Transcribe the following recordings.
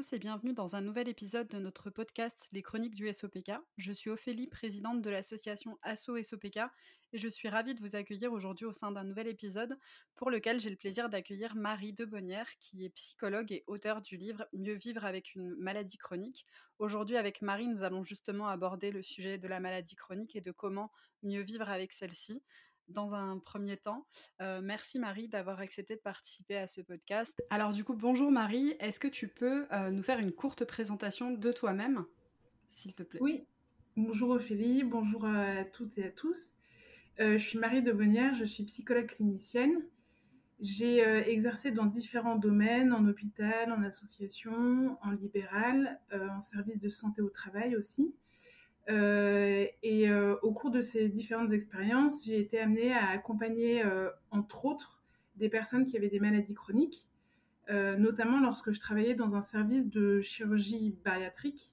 tous et bienvenue dans un nouvel épisode de notre podcast Les Chroniques du SOPK. Je suis Ophélie, présidente de l'association ASSO SOPK et je suis ravie de vous accueillir aujourd'hui au sein d'un nouvel épisode pour lequel j'ai le plaisir d'accueillir Marie Debonnière qui est psychologue et auteure du livre Mieux vivre avec une maladie chronique. Aujourd'hui avec Marie, nous allons justement aborder le sujet de la maladie chronique et de comment mieux vivre avec celle-ci dans un premier temps. Euh, merci Marie d'avoir accepté de participer à ce podcast. Alors du coup, bonjour Marie, est-ce que tu peux euh, nous faire une courte présentation de toi-même, s'il te plaît? Oui, bonjour Ophélie, bonjour à toutes et à tous. Euh, je suis Marie de Bonnière, je suis psychologue clinicienne. J'ai exercé dans différents domaines, en hôpital, en association, en libéral, en service de santé au travail aussi. Euh, et euh, au cours de ces différentes expériences, j'ai été amenée à accompagner, euh, entre autres, des personnes qui avaient des maladies chroniques, notamment lorsque je travaillais dans un service de chirurgie bariatrique,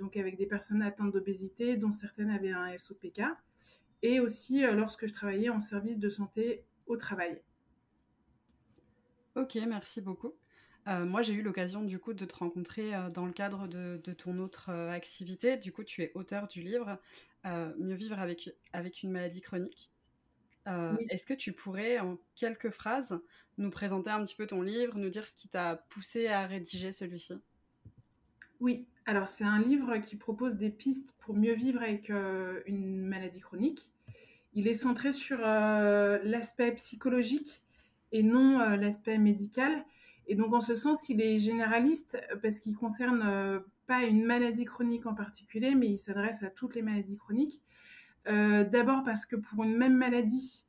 donc avec des personnes atteintes d'obésité, dont certaines avaient un SOPK, et aussi lorsque je travaillais en service de santé au travail. Ok, merci beaucoup. Euh, moi, j'ai eu l'occasion du coup de te rencontrer euh, dans le cadre de, ton autre euh, activité. Du coup, tu es auteur du livre Mieux vivre avec, avec une maladie chronique. Est-ce que tu pourrais, en quelques phrases, nous présenter un petit peu ton livre, nous dire ce qui t'a poussé à rédiger celui-ci? Oui, alors c'est un livre qui propose des pistes pour mieux vivre avec une maladie chronique. Il est centré sur l'aspect psychologique et non l'aspect médical. Et donc, en ce sens, il est généraliste parce qu'il concerne euh, pas une maladie chronique en particulier, mais il s'adresse à toutes les maladies chroniques. Euh, d'abord parce que pour une même maladie,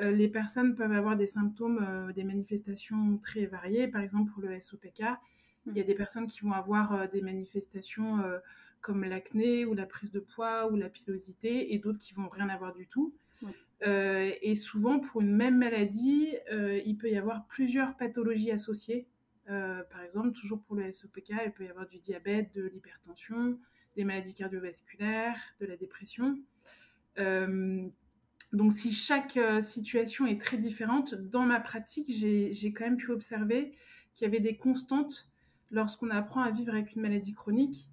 euh, les personnes peuvent avoir des symptômes, des manifestations très variées. Par exemple, pour le SOPK, il y a des personnes qui vont avoir des manifestations comme l'acné ou la prise de poids ou la pilosité et d'autres qui vont rien avoir du tout. Euh, et souvent, pour une même maladie, euh, il peut y avoir plusieurs pathologies associées. Euh, par exemple, toujours pour le SOPK, il peut y avoir du diabète, de l'hypertension, des maladies cardiovasculaires, de la dépression. donc, si chaque situation est très différente, dans ma pratique, j'ai quand même pu observer qu'il y avait des constantes lorsqu'on apprend à vivre avec une maladie chronique.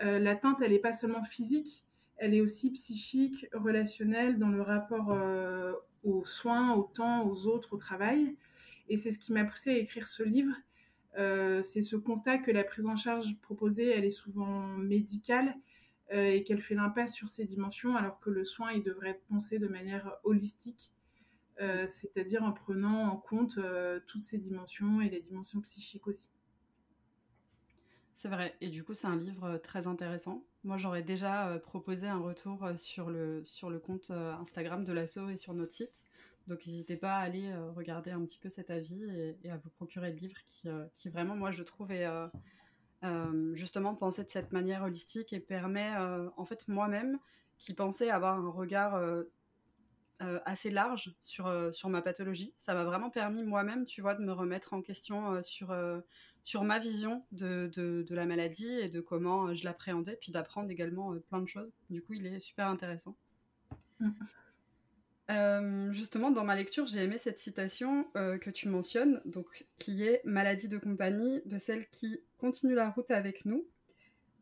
L'atteinte, elle n'est pas seulement physique, elle est aussi psychique, relationnelle dans le rapport euh, aux soins, au temps, aux autres, au travail. Et c'est ce qui m'a poussé à écrire ce livre. Euh, c'est ce constat que la prise en charge proposée, elle est souvent médicale euh, et qu'elle fait l'impasse sur ces dimensions, alors que le soin, il devrait être pensé de manière holistique, c'est-à-dire en prenant en compte toutes ces dimensions et les dimensions psychiques aussi. C'est vrai, et du coup c'est un livre très intéressant moi, j'aurais déjà euh, proposé un retour euh, sur le, sur le compte euh, Instagram de l'asso et sur notre site. Donc, n'hésitez pas à aller regarder un petit peu cet avis et, à vous procurer le livre qui, qui vraiment, moi, je trouve, est justement pensé de cette manière holistique et permet, en fait, moi-même, qui pensais avoir un regard assez large sur, sur ma pathologie, ça m'a vraiment permis moi-même, tu vois, de me remettre en question sur sur ma vision de, de, la maladie et de comment euh, je l'appréhendais, puis d'apprendre également euh, plein de choses. Du coup, il est super intéressant. Mm. Euh, justement, dans ma lecture, j'ai aimé cette citation que tu mentionnes, donc qui est maladie de compagnie de celle qui continue la route avec nous,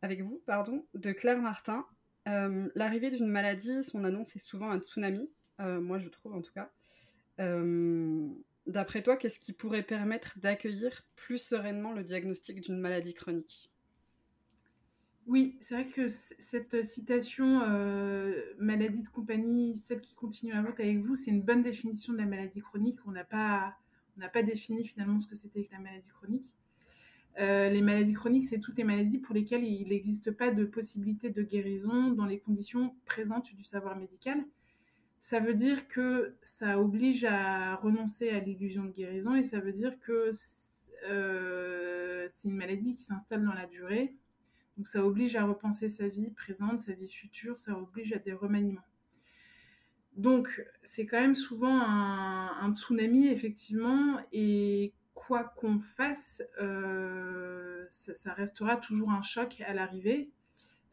avec vous, pardon, de Claire Martin. L'arrivée d'une maladie, son annonce est souvent un tsunami, moi je trouve en tout cas. D'après toi, qu'est-ce qui pourrait permettre d'accueillir plus sereinement le diagnostic d'une maladie chronique? Oui, c'est vrai que cette citation euh, maladie de compagnie, celle qui continue la route avec vous, c'est une bonne définition de la maladie chronique. On n'a pas, pas défini finalement ce que c'était que la maladie chronique. Euh, les maladies chroniques, c'est toutes les maladies pour lesquelles il n'existe pas de possibilité de guérison dans les conditions présentes du savoir médical ça veut dire que ça oblige à renoncer à l'illusion de guérison et ça veut dire que euh, c'est une maladie qui s'installe dans la durée. Donc ça oblige à repenser sa vie présente, sa vie future, ça oblige à des remaniements. Donc c'est quand même souvent un, tsunami, effectivement, et quoi qu'on fasse, euh, ça, restera toujours un choc à l'arrivée,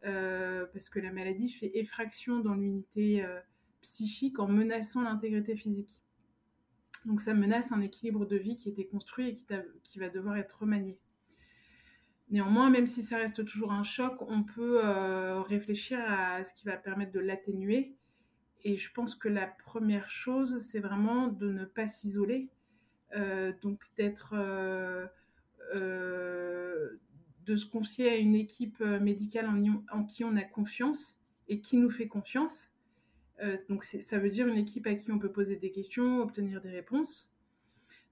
euh, parce que la maladie fait effraction dans l'unité psychique en menaçant l'intégrité physique. Donc ça menace un équilibre de vie qui était construit et qui, va devoir être remanié. Néanmoins, même si ça reste toujours un choc, on peut réfléchir à ce qui va permettre de l'atténuer. Et je pense que la première chose, c'est vraiment de ne pas s'isoler, donc d'être de se confier à une équipe euh, médicale en, qui on a confiance et qui nous fait confiance. Euh, donc ça veut dire une équipe à qui on peut poser des questions, obtenir des réponses.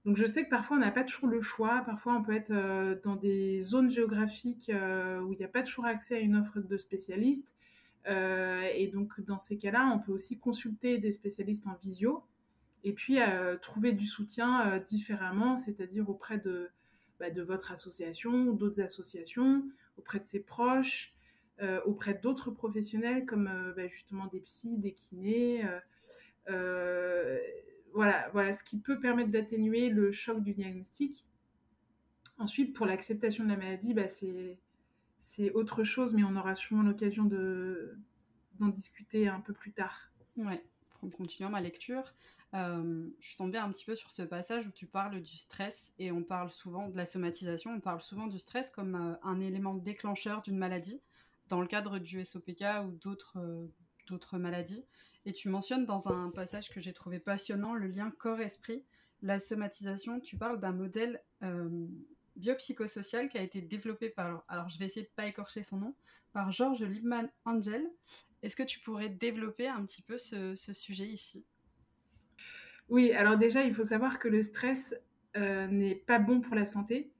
Donc je sais que parfois on n'a pas toujours le choix, parfois on peut être euh, dans des zones géographiques où il n'y a pas toujours accès à une offre de spécialistes. et donc dans ces cas-là, on peut aussi consulter des spécialistes en visio et puis trouver du soutien différemment, c'est-à-dire auprès de, bah, de votre association ou d'autres associations, auprès de ses proches, euh, auprès d'autres professionnels comme euh, bah, justement des psys, des kinés. Euh, voilà, voilà ce qui peut permettre d'atténuer le choc du diagnostic. Ensuite, pour l'acceptation de la maladie, bah, c'est autre chose, mais on aura sûrement l'occasion d'en discuter un peu plus tard. Ouais, en continuant ma lecture, euh, je suis tombée un petit peu sur ce passage où tu parles du stress et on parle souvent de la somatisation, on parle souvent du stress comme euh, un élément déclencheur d'une maladie dans le cadre du SOPK ou d'autres euh, d'autres maladies. Et tu mentionnes dans un passage que j'ai trouvé passionnant le lien corps-esprit. La somatisation, tu parles d'un modèle biopsychosocial qui a été développé par, alors je vais essayer de pas écorcher son nom, par Georges Liebman Angel. Est-ce que tu pourrais développer un petit peu ce sujet ici? Oui, alors déjà, il faut savoir que le stress euh, n'est pas bon pour la santé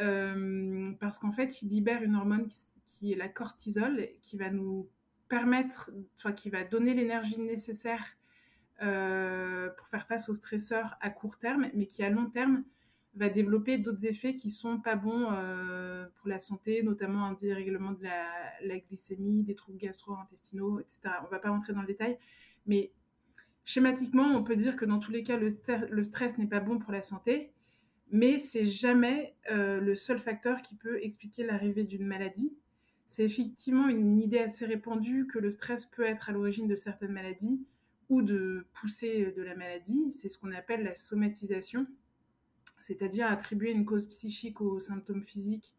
euh, parce qu'en fait, il libère une hormone qui, est la cortisol, qui va nous permettre, enfin, qui va donner l'énergie nécessaire euh, pour faire face aux stresseurs à court terme, mais qui à long terme va développer d'autres effets qui sont pas bons pour la santé, notamment un dérèglement de la, la glycémie, des troubles gastro-intestinaux, etc. On va pas rentrer dans le détail, mais Schématiquement, on peut dire que dans tous les cas, le, stress n'est pas bon pour la santé, mais c'est jamais euh, le seul facteur qui peut expliquer l'arrivée d'une maladie. C'est effectivement une idée assez répandue que le stress peut être à l'origine de certaines maladies ou de pousser de la maladie. C'est ce qu'on appelle la somatisation, c'est-à-dire attribuer une cause psychique aux symptômes physiques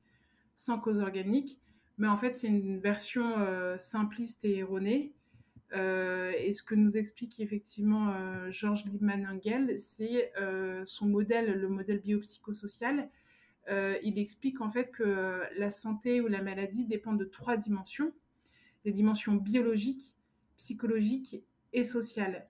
sans cause organique. Mais en fait, c'est une version euh, simpliste et erronée euh, et ce que nous explique effectivement euh, Georges Liebman-Engel, c'est son modèle, le modèle biopsychosocial. Il explique en fait que la santé ou la maladie dépend de trois dimensions les dimensions biologiques, psychologiques et sociales.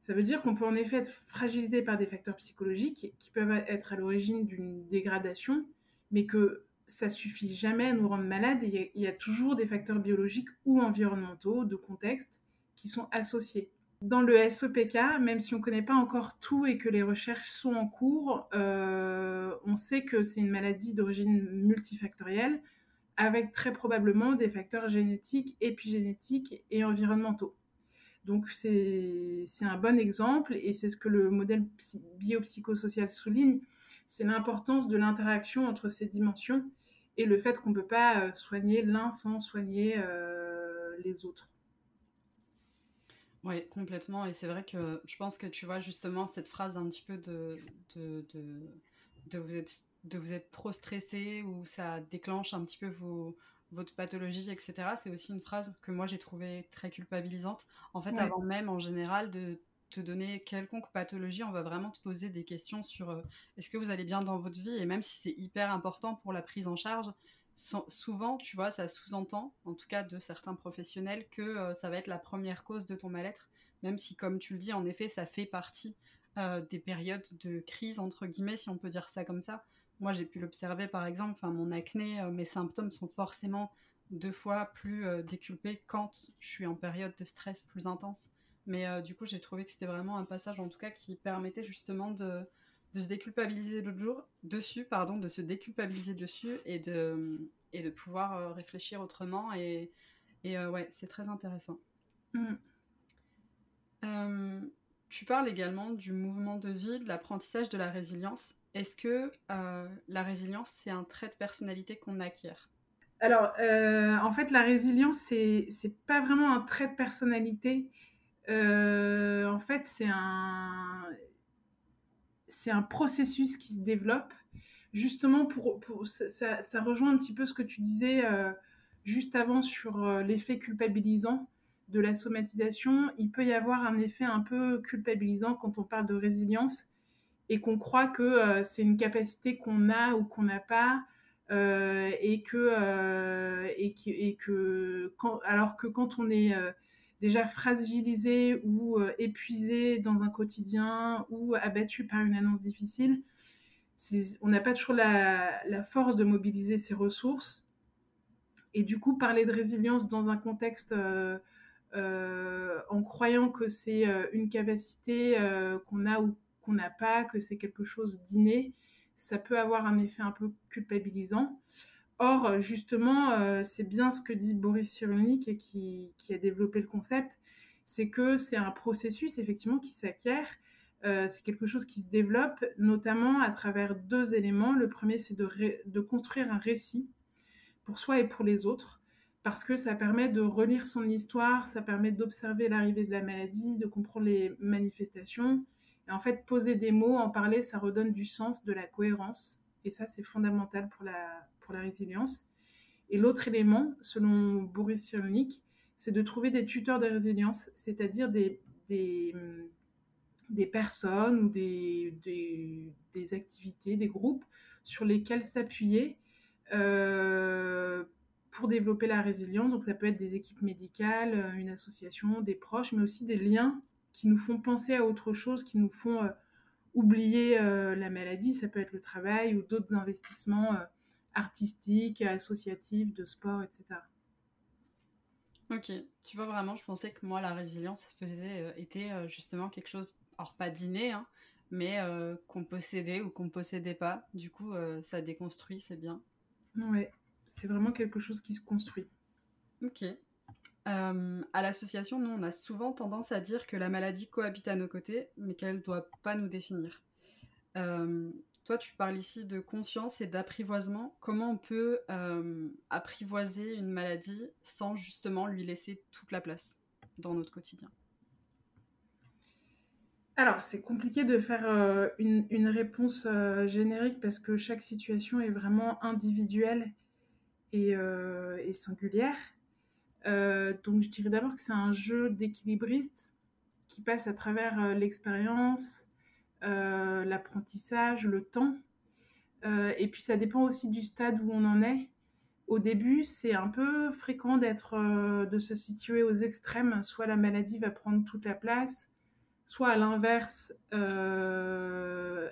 Ça veut dire qu'on peut en effet être fragilisé par des facteurs psychologiques qui peuvent être à l'origine d'une dégradation, mais que ça suffit jamais à nous rendre malades. Il y, a toujours des facteurs biologiques ou environnementaux, de contexte, qui sont associés. Dans le SOPK, même si on ne connaît pas encore tout et que les recherches sont en cours, euh, on sait que c'est une maladie d'origine multifactorielle avec très probablement des facteurs génétiques, épigénétiques et environnementaux. Donc c'est un bon exemple et c'est ce que le modèle biopsychosocial souligne, c'est l'importance de l'interaction entre ces dimensions et le fait qu'on ne peut pas euh, soigner l'un sans soigner euh, les autres. Oui, complètement. Et c'est vrai que je pense que tu vois justement cette phrase un petit peu de, de, de, vous, être, de vous être trop stressé ou ça déclenche un petit peu vos, votre pathologie, etc. C'est aussi une phrase que moi j'ai trouvée très culpabilisante. En fait, avant même en général de te donner quelconque pathologie, on va vraiment te poser des questions sur euh, est-ce que vous allez bien dans votre vie? Et même si c'est hyper important pour la prise en charge, souvent, tu vois, ça sous-entend, en tout cas de certains professionnels, que euh, ça va être la première cause de ton mal-être, même si, comme tu le dis, en effet, ça fait partie euh, des périodes de crise, entre guillemets, si on peut dire ça comme ça. Moi, j'ai pu l'observer, par exemple, mon acné, euh, mes symptômes sont forcément deux fois plus déculpés quand je suis en période de stress plus intense. Mais du coup, j'ai trouvé que c'était vraiment un passage, en tout cas, qui permettait justement de, de se déculpabiliser l'autre jour dessus, pardon, de se déculpabiliser dessus et de, et de pouvoir euh, réfléchir autrement. Et, et euh, ouais, c'est très intéressant. Mm. Euh, tu parles également du mouvement de vie, de l'apprentissage de la résilience. Est-ce que la résilience, c'est un trait de personnalité qu'on acquiert? Alors, en fait, la résilience, c'est, c'est pas vraiment un trait de personnalité. en fait, c'est un c'est un processus qui se développe justement, pour, ça, rejoint un petit peu ce que tu disais juste avant sur l'effet culpabilisant de la somatisation. Il peut y avoir un effet un peu culpabilisant quand on parle de résilience et qu'on croit que c'est une capacité qu'on a ou qu'on n'a pas. et que, et que, quand, alors que quand on est déjà fragilisé ou euh, épuisé dans un quotidien ou abattu par une annonce difficile, on n'a pas toujours la, force de mobiliser ses ressources. Et du coup, parler de résilience dans un contexte euh, euh, en croyant que c'est une capacité qu'on a ou qu'on n'a pas, que c'est quelque chose d'inné, ça peut avoir un effet un peu culpabilisant. Or, justement, euh, c'est bien ce que dit Boris Cyrulnik et qui, a développé le concept, c'est que c'est un processus effectivement qui s'acquiert, euh, c'est quelque chose qui se développe notamment à travers deux éléments. Le premier, c'est de, construire un récit pour soi et pour les autres, parce que ça permet de relire son histoire, ça permet d'observer l'arrivée de la maladie, de comprendre les manifestations. Et en fait, poser des mots, en parler, ça redonne du sens, de la cohérence. Et ça, c'est fondamental pour la, pour la résilience. Et l'autre élément, selon Boris Cyrulnik, c'est de trouver des tuteurs de résilience, c'est-à-dire des, des, des, personnes ou des, des, activités, des groupes sur lesquels s'appuyer euh, pour développer la résilience. Donc ça peut être des équipes médicales, une association, des proches, mais aussi des liens qui nous font penser à autre chose, qui nous font euh, oublier euh, la maladie. Ça peut être le travail ou d'autres investissements artistique, associative, de sport, etc. Ok, tu vois vraiment, je pensais que moi la résilience faisait euh, était euh, justement quelque chose, alors pas d'inné, hein, mais euh, qu'on possédait ou qu'on possédait pas. Du coup, ça déconstruit, c'est bien. Ouais, c'est vraiment quelque chose qui se construit. Ok. à l'association, nous, on a souvent tendance à dire que la maladie cohabite à nos côtés, mais qu'elle ne doit pas nous définir. Toi, tu parles ici de conscience et d'apprivoisement. Comment on peut euh, apprivoiser une maladie sans justement lui laisser toute la place dans notre quotidien? Alors, c'est compliqué de faire euh, une, réponse euh, générique parce que chaque situation est vraiment individuelle et, et singulière. donc, je dirais d'abord que c'est un jeu d'équilibriste qui passe à travers l'expérience, euh, l'apprentissage, le temps. Euh, et puis ça dépend aussi du stade où on en est. Au début, c'est un peu fréquent d'être, euh, de se situer aux extrêmes. Soit la maladie va prendre toute la place, soit à l'inverse, elle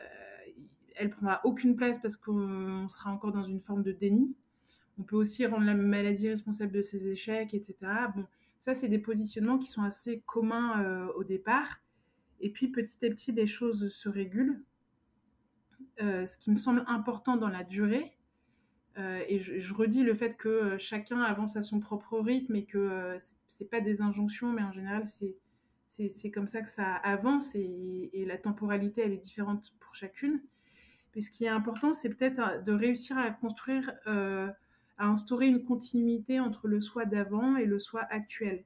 prendra aucune place parce qu'on sera encore dans une forme de déni. On peut aussi rendre la maladie responsable de ses échecs, etc. Bon, ça, c'est des positionnements qui sont assez communs au départ. Et puis petit à petit, les choses se régulent. Euh, ce qui me semble important dans la durée, euh, et je, redis le fait que euh, chacun avance à son propre rythme et que ce n'est pas des injonctions, mais en général, c'est, c'est, comme ça que ça avance et, et, la temporalité, elle est différente pour chacune. Mais ce qui est important, c'est peut-être de réussir à construire, à instaurer une continuité entre le soi d'avant et le soi actuel,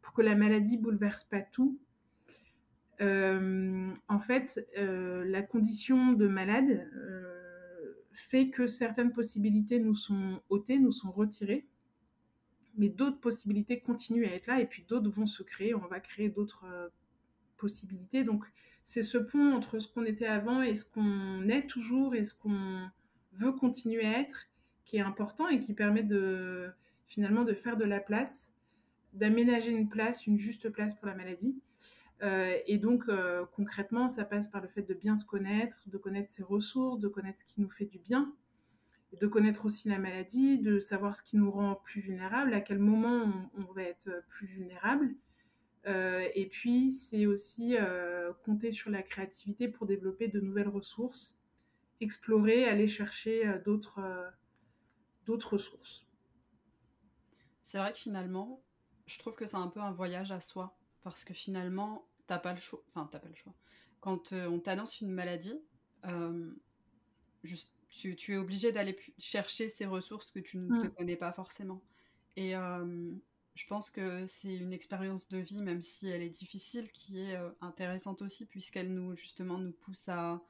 pour que la maladie bouleverse pas tout, euh, en fait, euh, la condition de malade euh, fait que certaines possibilités nous sont ôtées, nous sont retirées, mais d'autres possibilités continuent à être là, et puis d'autres vont se créer, on va créer d'autres possibilités. Donc, c'est ce pont entre ce qu'on était avant et ce qu'on est toujours et ce qu'on veut continuer à être qui est important et qui permet de finalement de faire de la place, d'aménager une place, une juste place pour la maladie. Euh, et donc, euh, concrètement, ça passe par le fait de bien se connaître, de connaître ses ressources, de connaître ce qui nous fait du bien, de connaître aussi la maladie, de savoir ce qui nous rend plus vulnérables, à quel moment on, va être plus vulnérable. Euh, et puis, c'est aussi compter sur la créativité pour développer de nouvelles ressources, explorer, aller chercher d'autres d'autres ressources. C'est vrai que finalement, je trouve que c'est un peu un voyage à soi. Parce que finalement, t'as pas le choix. Enfin, t'as pas le choix. Quand euh, on t'annonce une maladie, euh, tu, es obligé d'aller chercher ces ressources que tu ne te mm. connais pas forcément. Et euh, je pense que c'est une expérience de vie, même si elle est difficile, qui est intéressante aussi, puisqu'elle nous, justement, nous pousse à,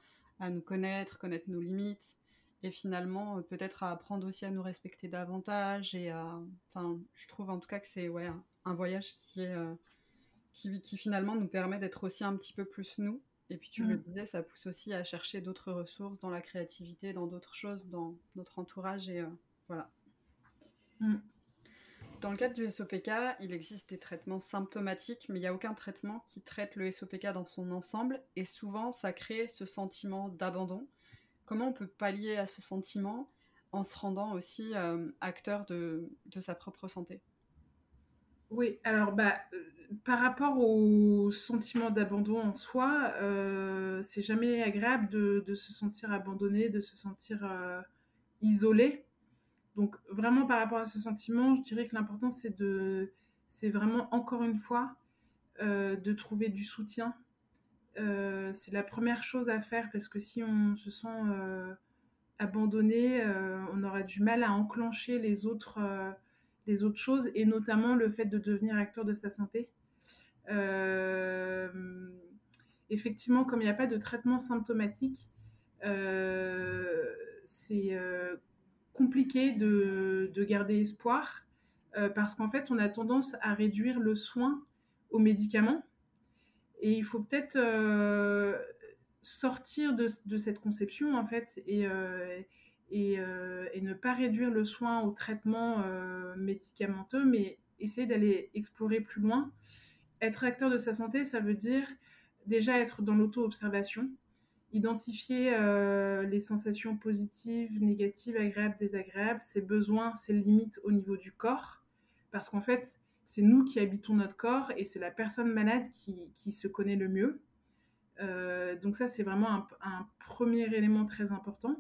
nous connaître, connaître nos limites, et finalement peut-être à apprendre aussi à nous respecter davantage et à enfin je trouve en tout cas que c'est ouais un, voyage qui est qui, qui, finalement nous permet d'être aussi un petit peu plus nous et puis tu le mm. disais ça pousse aussi à chercher d'autres ressources dans la créativité dans d'autres choses dans notre entourage et voilà mm. Dans le cadre du SOPK, il existe des traitements symptomatiques, mais il n'y a aucun traitement qui traite le SOPK dans son ensemble, et souvent ça crée ce sentiment d'abandon. Comment on peut pallier à ce sentiment en se rendant aussi euh, acteur de, sa propre santé? Oui, alors bah, euh, par rapport au sentiment d'abandon en soi, euh, c'est jamais agréable de, se sentir abandonné, de se sentir isolé. Donc vraiment par rapport à ce sentiment, je dirais que l'important c'est de, c'est vraiment encore une fois euh, de trouver du soutien. Euh, c'est la première chose à faire parce que si on se sent euh, abandonné, on aura du mal à enclencher les autres, les autres choses et notamment le fait de devenir acteur de sa santé. effectivement, comme il n'y a pas de traitement symptomatique, c'est compliqué de, garder espoir euh, parce qu'en fait, on a tendance à réduire le soin aux médicaments. Et il faut peut-être euh, sortir de, cette conception, en fait, euh, et, ne pas réduire le soin au traitement médicamenteux, mais essayer d'aller explorer plus loin. Être acteur de sa santé, ça veut dire déjà être dans l'auto-observation, identifier euh, les sensations positives, négatives, agréables, désagréables, ses besoins, ses limites au niveau du corps. Parce qu'en fait, c'est nous qui habitons notre corps et c'est la personne malade qui, se connaît le mieux. Euh, donc ça, c'est vraiment un, premier élément très important.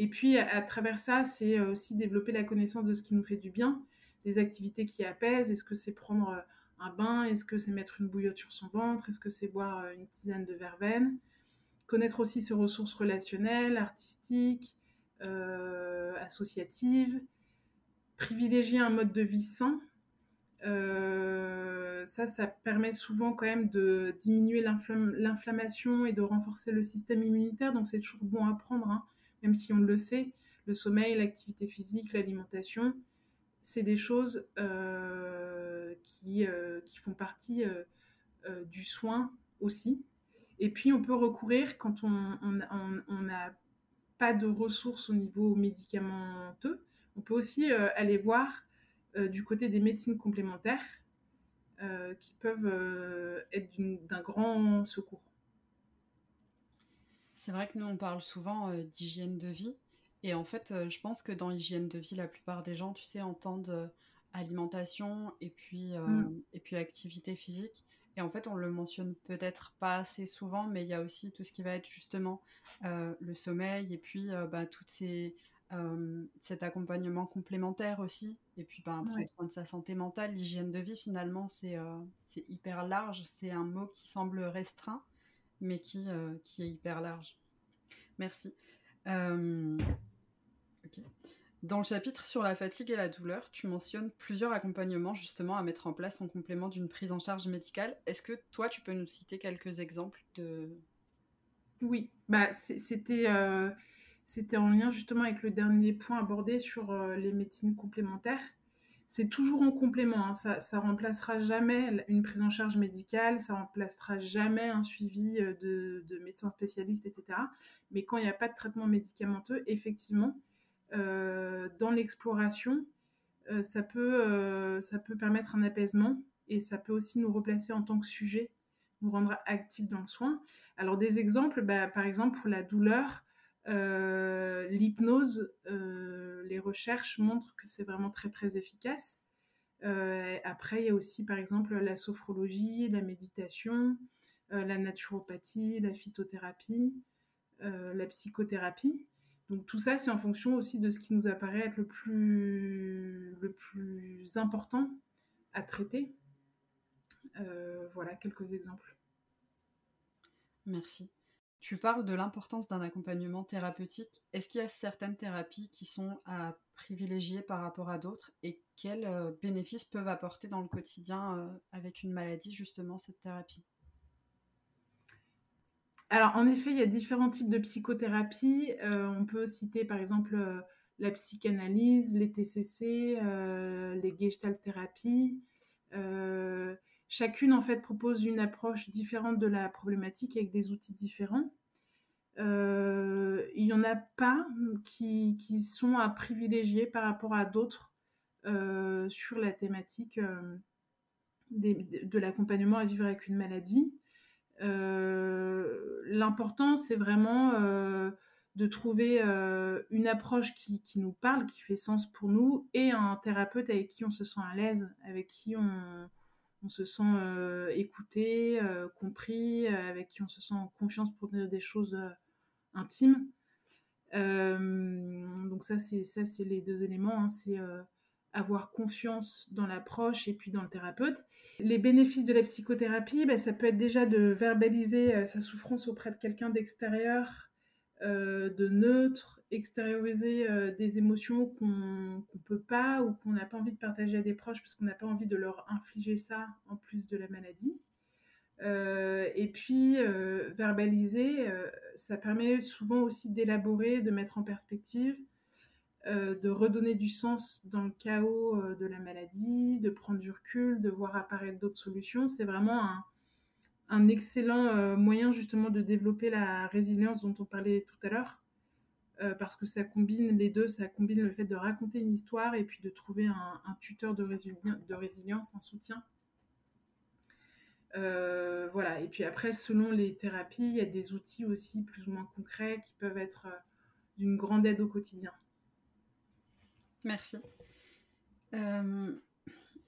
Et puis, à, travers ça, c'est aussi développer la connaissance de ce qui nous fait du bien, des activités qui apaisent. Est-ce que c'est prendre un bain? Est-ce que c'est mettre une bouillotte sur son ventre? Est-ce que c'est boire une tisane de verveine? Connaître aussi ses ressources relationnelles, artistiques, euh, associatives, privilégier un mode de vie sain. Euh, ça, ça permet souvent quand même de diminuer l'inflammation et de renforcer le système immunitaire. Donc c'est toujours bon à prendre, hein, même si on le sait. Le sommeil, l'activité physique, l'alimentation, c'est des choses euh, qui, qui, font partie du soin aussi. Et puis, on peut recourir quand on n'a pas de ressources au niveau médicamenteux. On peut aussi euh, aller voir euh, du côté des médecines complémentaires euh, qui peuvent être d'un grand secours. C'est vrai que nous, on parle souvent d'hygiène de vie. Et en fait, je pense que dans l'hygiène de vie, la plupart des gens, tu sais, entendent alimentation et puis, mm. et puis activité physique. Et en fait, on le mentionne peut-être pas assez souvent, mais il y a aussi tout ce qui va être justement euh, le sommeil et puis euh, bah, tout euh, cet accompagnement complémentaire aussi. Et puis bah, prendre soin de sa santé mentale, l'hygiène de vie finalement, c'est c'est hyper large. C'est un mot qui semble restreint, mais qui, qui est hyper large. Merci. ok. Dans le chapitre sur la fatigue et la douleur, tu mentionnes plusieurs accompagnements justement à mettre en place en complément d'une prise en charge médicale. Est-ce que toi, tu peux nous citer quelques exemples de... Oui, bah, c'était euh, c'était en lien justement avec le dernier point abordé sur euh, les médecines complémentaires. C'est toujours en complément, hein. ça, remplacera jamais une prise en charge médicale, ça remplacera jamais un suivi euh, de, de médecins spécialistes, etc. Mais quand il n'y a pas de traitement médicamenteux, effectivement, euh, dans l'exploration, ça, peut, euh, ça peut permettre un apaisement et ça peut aussi nous replacer en tant que sujet, nous rendre actifs dans le soin. Alors des exemples, bah, par exemple pour la douleur, l'hypnose, les recherches montrent que c'est vraiment très très efficace. après, il y a aussi par exemple la sophrologie, la méditation, la naturopathie, la phytothérapie, la psychothérapie. Donc tout ça, c'est en fonction aussi de ce qui nous apparaît être le plus, le plus important à traiter. Euh, voilà quelques exemples. Merci. Tu parles de l'importance d'un accompagnement thérapeutique. Est-ce qu'il y a certaines thérapies qui sont à privilégier par rapport à d'autres et quels euh, bénéfices peuvent apporter dans le quotidien euh, avec une maladie justement cette thérapie? Alors, en effet, il y a différents types de psychothérapie. on peut citer par exemple la psychanalyse, les TCC, les gestalt thérapies. Chacune, en fait, propose une approche différente de la problématique avec des outils différents. il n'y en a pas qui, qui, sont à privilégier par rapport à d'autres sur la thématique de l'accompagnement à vivre avec une maladie. Euh, l'important, c'est vraiment euh, de trouver euh, une approche qui, nous parle, qui fait sens pour nous, et un thérapeute avec qui on se sent à l'aise, avec qui on, se sent écouté, compris, avec qui on se sent en confiance pour dire des choses intimes. donc ça, c'est ça, c'est les deux éléments. Hein. c'est avoir confiance dans l'approche et puis dans le thérapeute. Les bénéfices de la psychothérapie, ben, ça peut être déjà de verbaliser euh, sa souffrance auprès de quelqu'un d'extérieur, euh, de neutre, extérioriser euh, des émotions qu'on ne peut pas ou qu'on n'a pas envie de partager à des proches parce qu'on n'a pas envie de leur infliger ça en plus de la maladie. et puis, verbaliser, ça permet souvent aussi d'élaborer, de mettre en perspective, euh, de redonner du sens dans le chaos euh, de la maladie, de prendre du recul, de voir apparaître d'autres solutions. C'est vraiment un, excellent euh, moyen justement de développer la résilience dont on parlait tout à l'heure, parce que ça combine les deux, ça combine le fait de raconter une histoire et puis de trouver un, tuteur de, résilience, un soutien. voilà, et puis après, selon les thérapies, il y a des outils aussi plus ou moins concrets qui peuvent être d'une grande aide au quotidien. Merci. Euh,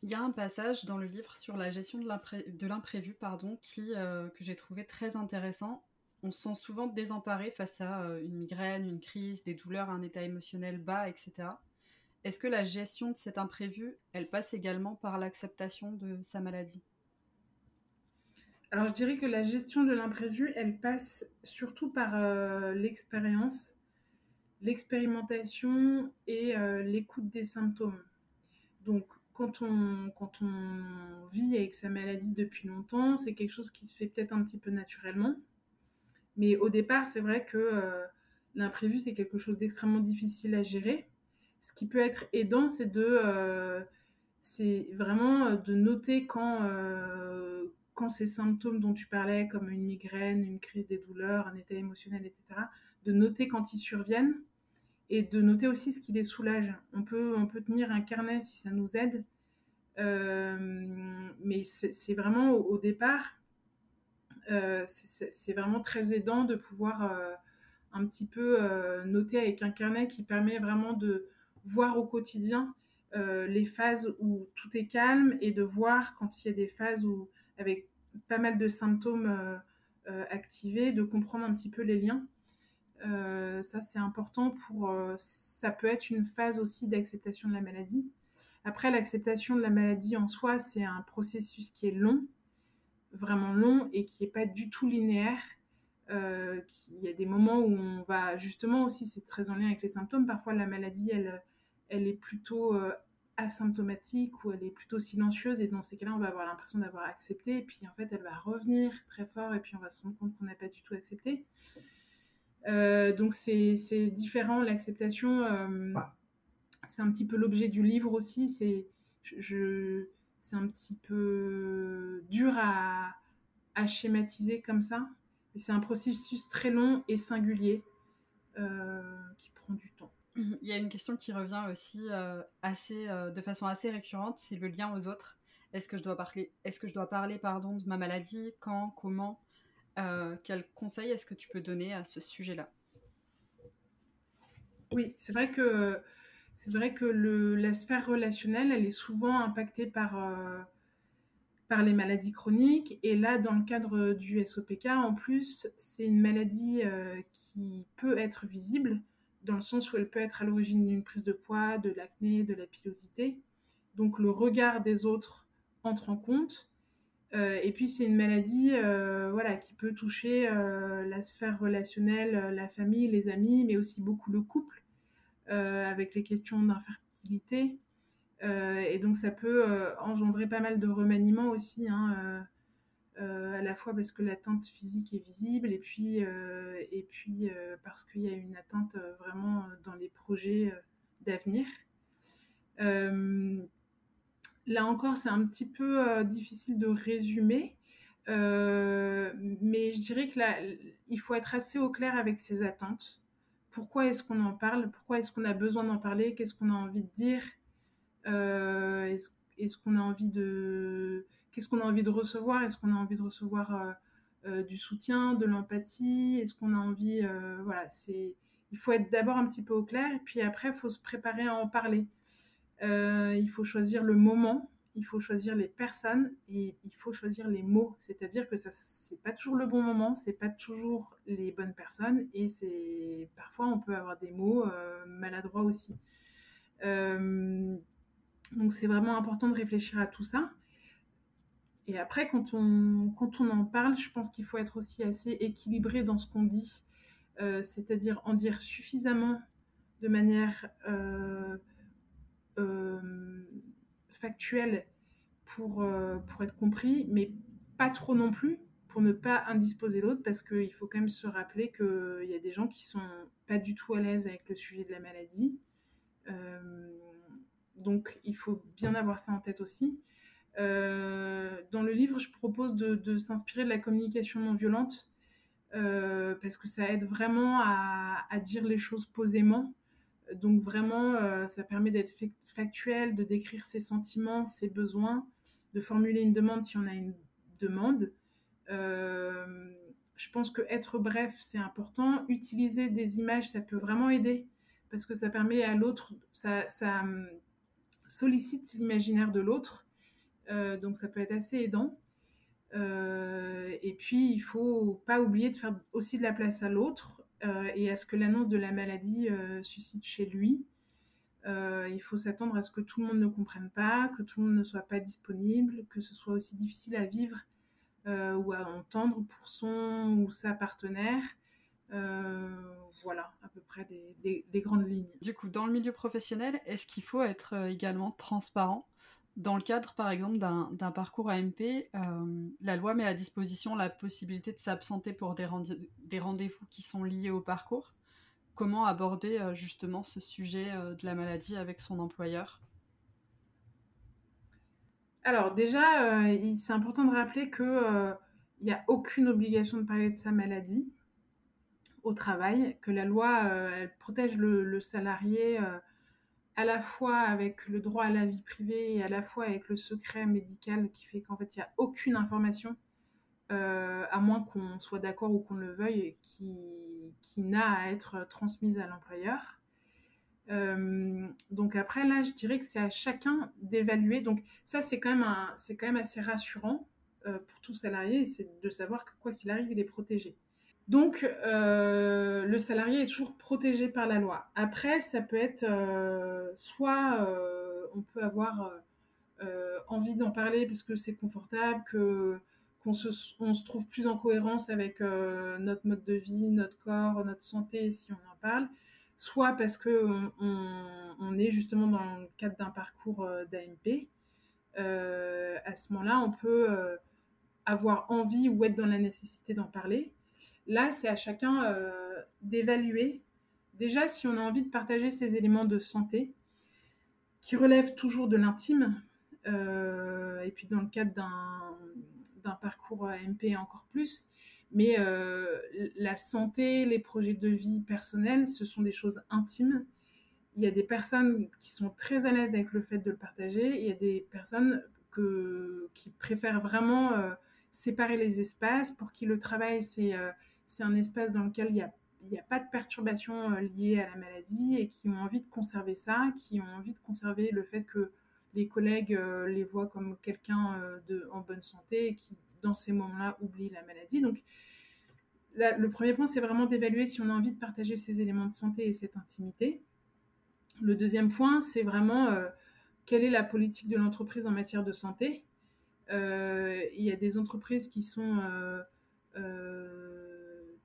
il y a un passage dans le livre sur la gestion de l'imprévu qui, euh, que j'ai trouvé très intéressant. On se sent souvent désemparé face à euh, une migraine, une crise, des douleurs, un état émotionnel bas, etc. Est-ce que la gestion de cet imprévu, elle passe également par l'acceptation de sa maladie? Alors je dirais que la gestion de l'imprévu, elle passe surtout par l'expérience l'expérimentation et euh, l'écoute des symptômes. Donc, quand on, quand on vit avec sa maladie depuis longtemps, c'est quelque chose qui se fait peut-être un petit peu naturellement. Mais au départ, c'est vrai que euh, l'imprévu, c'est quelque chose d'extrêmement difficile à gérer. Ce qui peut être aidant, c'est de, euh, c'est vraiment de noter quand, quand ces symptômes dont tu parlais, comme une migraine, une crise des douleurs, un état émotionnel, etc., de noter quand ils surviennent et de noter aussi ce qui les soulage. On peut, on peut tenir un carnet si ça nous aide, euh, mais c'est vraiment au, départ, euh, c'est vraiment très aidant de pouvoir euh, un petit peu noter avec un carnet qui permet vraiment de voir au quotidien les phases où tout est calme et de voir quand il y a des phases où, avec pas mal de symptômes activés, de comprendre un petit peu les liens. Euh, ça, c'est important pour. Euh, ça peut être une phase aussi d'acceptation de la maladie. Après, l'acceptation de la maladie en soi, c'est un processus qui est long, vraiment long et qui n'est pas du tout linéaire. Euh, il y a des moments où on va justement aussi, c'est très en lien avec les symptômes. Parfois, la maladie, elle, elle est plutôt asymptomatique ou elle est plutôt silencieuse et dans ces cas-là, on va avoir l'impression d'avoir accepté et puis en fait, elle va revenir très fort et puis on va se rendre compte qu'on n'a pas du tout accepté. Euh, donc c'est différent, l'acceptation, euh, c'est un petit peu l'objet du livre aussi, c'est je, un petit peu dur à, à schématiser comme ça. C'est un processus très long et singulier euh, qui prend du temps. Il y a une question qui revient aussi assez, de façon assez récurrente, c'est le lien aux autres. Est-ce que je dois parler, est-ce que je dois parler pardon, de ma maladie Quand Comment euh, quel conseil est-ce que tu peux donner à ce sujet-là? Oui, c'est vrai que c'est vrai que la sphère relationnelle, elle est souvent impactée par, euh, par les maladies chroniques. Et là, dans le cadre du SOPK, en plus, c'est une maladie euh, qui peut être visible, dans le sens où elle peut être à l'origine d'une prise de poids, de l'acné, de la pilosité. Donc le regard des autres entre en compte. Euh, et puis c'est une maladie voilà, qui peut toucher la sphère relationnelle, la famille, les amis, mais aussi beaucoup le couple, avec les questions d'infertilité. et donc ça peut engendrer pas mal de remaniements aussi. Hein, à la fois parce que l'atteinte physique est visible et puis, et puis parce qu'il y a une atteinte vraiment dans les projets d'avenir. là encore, c'est un petit peu difficile de résumer. mais je dirais que là, il faut être assez au clair avec ses attentes. Pourquoi est-ce qu'on en parle Pourquoi est-ce qu'on a besoin d'en parler Qu'est-ce qu'on a envie de dire Est-ce qu'on a envie de qu'est-ce qu'on a envie de recevoir Est-ce qu'on a envie de recevoir du soutien, de l'empathie Est-ce qu'on a envie voilà, c'est il faut être d'abord un petit peu au clair, et puis après, il faut se préparer à en parler. Euh, il faut choisir le moment, il faut choisir les personnes et il faut choisir les mots. C'est-à-dire que ça, c'est pas toujours le bon moment, c'est pas toujours les bonnes personnes, et c'est parfois on peut avoir des mots euh, maladroits aussi. Euh, donc c'est vraiment important de réfléchir à tout ça. Et après, quand on, quand on en parle, je pense qu'il faut être aussi assez équilibré dans ce qu'on dit. Euh, c'est-à-dire en dire suffisamment de manière euh, factuelle pour, pour être compris, mais pas trop non plus pour ne pas indisposer l'autre, parce qu'il faut quand même se rappeler qu'il y a des gens qui sont pas du tout à l'aise avec le sujet de la maladie. donc il faut bien avoir ça en tête aussi. dans le livre, je propose de, de s'inspirer de la communication non violente euh, parce que ça aide vraiment à, dire les choses posément. Donc vraiment, euh, ça permet d'être factuel, de décrire ses sentiments, ses besoins, de formuler une demande si on a une demande. Euh, je pense que être bref, c'est important. Utiliser des images, ça peut vraiment aider parce que ça permet à l'autre, ça, hum, sollicite l'imaginaire de l'autre. donc ça peut être assez aidant. Euh, et puis, il faut pas oublier de faire aussi de la place à l'autre euh, et à ce que l'annonce de la maladie euh, suscite chez lui. il faut s'attendre à ce que tout le monde ne comprenne pas, que tout le monde ne soit pas disponible, que ce soit aussi difficile à vivre ou à entendre pour son ou sa partenaire. voilà, à peu près des, grandes lignes. Du coup, dans le milieu professionnel, est-ce qu'il faut être également transparent? Dans le cadre, par exemple, d'un parcours AMP, euh, la loi met à disposition la possibilité de s'absenter pour des, rendez-vous qui sont liés au parcours. Comment aborder euh, justement ce sujet euh, de la maladie avec son employeur? Alors déjà, c'est important de rappeler qu'il n'y a aucune obligation de parler de sa maladie au travail, que la loi protège le salarié à la fois avec le droit à la vie privée et à la fois avec le secret médical qui fait qu'en fait il n'y a aucune information, euh, à moins qu'on soit d'accord ou qu'on le veuille, qui, qui n'a à être transmise à l'employeur. Euh, donc après là, je dirais que c'est à chacun d'évaluer. Donc ça c'est quand même c'est quand même assez rassurant euh, pour tout salarié, c'est de savoir que quoi qu'il arrive, il est protégé. Donc, euh, le salarié est toujours protégé par la loi. Après, ça peut être euh, soit euh, on peut avoir envie d'en parler parce que c'est confortable, que qu'on se, trouve plus en cohérence avec notre mode de vie, notre corps, notre santé si on en parle, soit parce que on, est justement dans le cadre d'un parcours d'AMP. à ce moment-là, on peut avoir envie ou être dans la nécessité d'en parler. Là, c'est à chacun euh, d'évaluer déjà si on a envie de partager ces éléments de santé qui relèvent toujours de l'intime, euh, et puis dans le cadre d'un parcours AMP encore plus. Mais euh, la santé, les projets de vie personnels, ce sont des choses intimes. Il y a des personnes qui sont très à l'aise avec le fait de le partager, il y a des personnes qui préfèrent vraiment séparer les espaces, pour qui le travail, c'est c'est un espace dans lequel il n'y a, a pas de perturbations euh, liées à la maladie et qui ont envie de conserver ça, qui ont envie de conserver le fait que les collègues euh, les voient comme quelqu'un euh, en bonne santé et qui, dans ces moments-là, oublie la maladie. Donc, le premier point, c'est vraiment d'évaluer si on a envie de partager ces éléments de santé et cette intimité. Le deuxième point, c'est vraiment quelle est la politique de l'entreprise en matière de santé. il y a des entreprises qui sont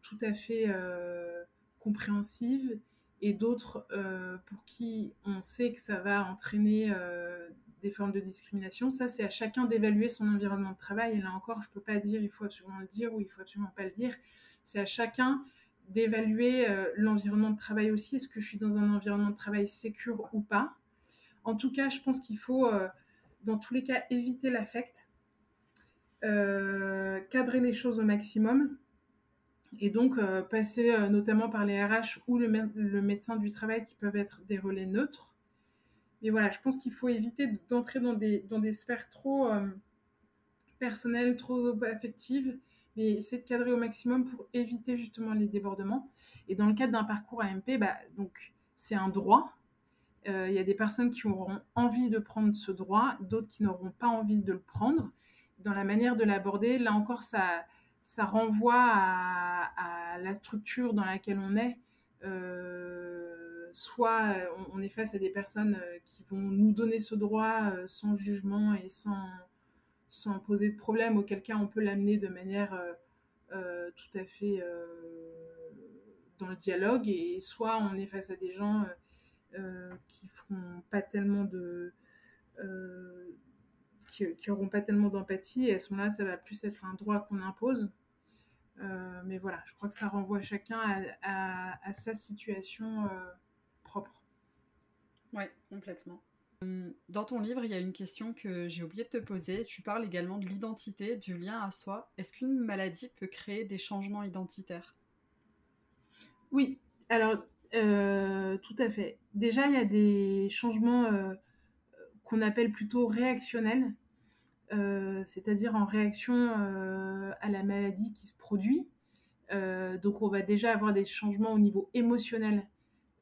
tout à fait euh, compréhensive et d'autres euh, pour qui on sait que ça va entraîner euh, des formes de discrimination. Ça, c'est à chacun d'évaluer son environnement de travail. Et là encore, je ne peux pas dire il faut absolument le dire ou il faut absolument pas le dire. C'est à chacun d'évaluer euh, l'environnement de travail aussi. Est-ce que je suis dans un environnement de travail sécure ou pas? En tout cas, je pense qu'il faut, dans tous les cas, éviter l'affect, cadrer les choses au maximum et donc passer notamment par les RH ou le, médecin du travail qui peuvent être des relais neutres. Mais voilà, je pense qu'il faut éviter d'entrer dans des, sphères trop personnelles, trop affectives mais essayer de cadrer au maximum pour éviter justement les débordements. Et dans le cadre d'un parcours AMP, bah, c'est un droit. Euh, il y a des personnes qui auront envie de prendre ce droit, d'autres qui n'auront pas envie de le prendre. Dans la manière de l'aborder, là encore, ça renvoie à, la structure dans laquelle on est. Euh, soit on, est face à des personnes euh, qui vont nous donner ce droit sans jugement et sans, sans poser de problème, auquel cas on peut l'amener de manière euh, euh, tout à fait euh, dans le dialogue, et soit on est face à des gens qui feront pas tellement de qui, qui pas tellement d'empathie, et à ce moment-là, ça va plus être un droit qu'on impose. Mais voilà, je crois que ça renvoie chacun à, à sa situation propre. Oui, complètement. Hum, dans ton livre, il y a une question que j'ai oublié de te poser. Tu parles également de l'identité, du lien à soi. Est-ce qu'une maladie peut créer des changements identitaires? Oui, alors euh, tout à fait. Déjà, il y a des changements euh, qu'on appelle plutôt réactionnels, euh, c'est-à-dire en réaction à la maladie qui se produit. donc, on va déjà avoir des changements au niveau émotionnel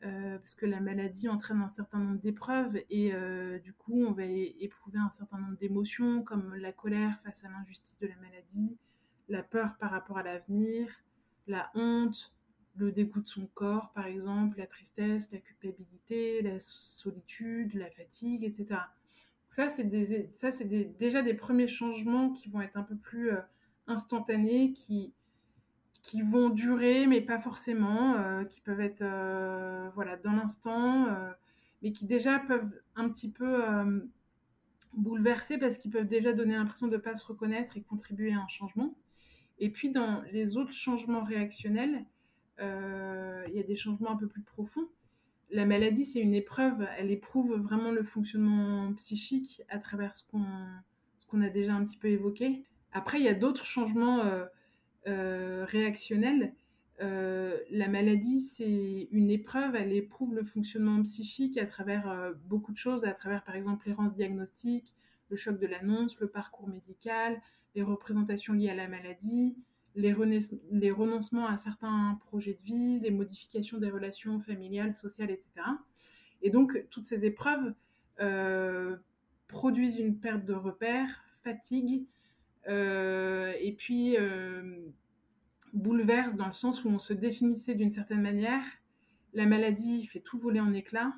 euh, parce que la maladie entraîne un certain nombre d'épreuves et euh, du coup on va éprouver un certain nombre d'émotions comme la colère face à l'injustice de la maladie, la peur par rapport à l'avenir, la honte, le dégoût de son corps par exemple, la tristesse, la culpabilité, la solitude, la fatigue, etc. Ça c'est déjà des premiers changements qui vont être un peu plus euh, instantanés, qui vont durer, mais pas forcément, euh, qui peuvent être euh, dans l'instant, mais qui déjà peuvent un petit peu bouleverser parce qu'ils peuvent déjà donner l'impression de ne pas se reconnaître et contribuer à un changement. Et puis dans les autres changements réactionnels, il y a des changements un peu plus profonds. La maladie, c'est une épreuve, elle éprouve vraiment le fonctionnement psychique à travers ce qu'on a déjà un petit peu évoqué. Après, il y a d'autres changements euh, réactionnelle. Euh, la maladie, c'est une épreuve, elle éprouve le fonctionnement psychique à travers euh, beaucoup de choses, à travers par exemple l'errance diagnostique, le choc de l'annonce, le parcours médical, les représentations liées à la maladie, les, renoncements à certains projets de vie, les modifications des relations familiales, sociales, etc. Et donc, toutes ces épreuves produisent une perte de repères, fatigue, euh, et puis euh, bouleverse dans le sens où on se définissait d'une certaine manière. La maladie fait tout voler en éclats.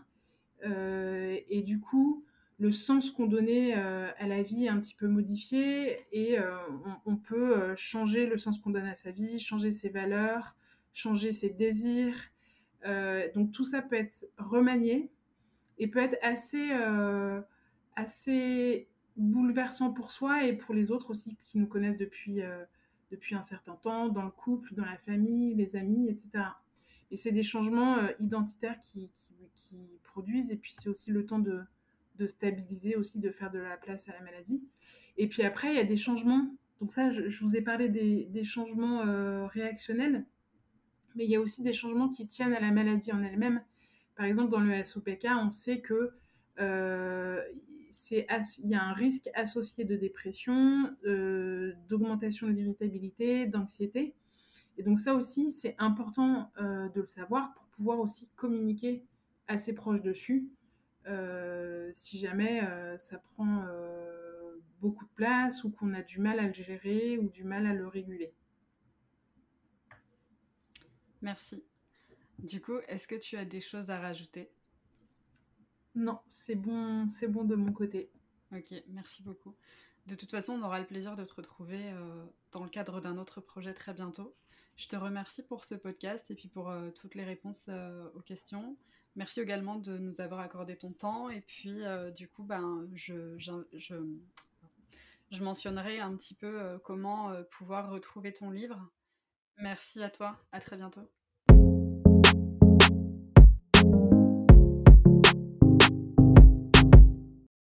Euh, et du coup, le sens qu'on donnait à la vie est un petit peu modifié et on, peut changer le sens qu'on donne à sa vie, changer ses valeurs, changer ses désirs. donc tout ça peut être remanié et peut être assez, assez bouleversant pour soi et pour les autres aussi qui nous connaissent depuis, euh, depuis un certain temps, dans le couple, dans la famille, les amis, etc. Et c'est des changements euh, identitaires qui, qui, produisent, et puis c'est aussi le temps de, de, stabiliser, aussi de faire de la place à la maladie. Et puis après, il y a des changements, donc ça, je, vous ai parlé des, changements euh, réactionnels, mais il y a aussi des changements qui tiennent à la maladie en elle-même. Par exemple, dans le SOPK, on sait que il y a un risque associé de dépression, euh, d'augmentation de l'irritabilité, d'anxiété. Et donc ça aussi, c'est important euh, de le savoir pour pouvoir aussi communiquer à ses proches dessus, euh, si jamais ça prend beaucoup de place ou qu'on a du mal à le gérer ou du mal à le réguler. Merci. Du coup, est-ce que tu as des choses à rajouter? Non, c'est bon, c'est bon de mon côté. Ok, merci beaucoup. De toute façon, on aura le plaisir de te retrouver euh, dans le cadre d'un autre projet très bientôt. Je te remercie pour ce podcast et puis pour euh, toutes les réponses euh, aux questions. Merci également de nous avoir accordé ton temps. Et puis, du coup, ben, je, je, je, mentionnerai un petit peu comment pouvoir retrouver ton livre. Merci à toi. À très bientôt.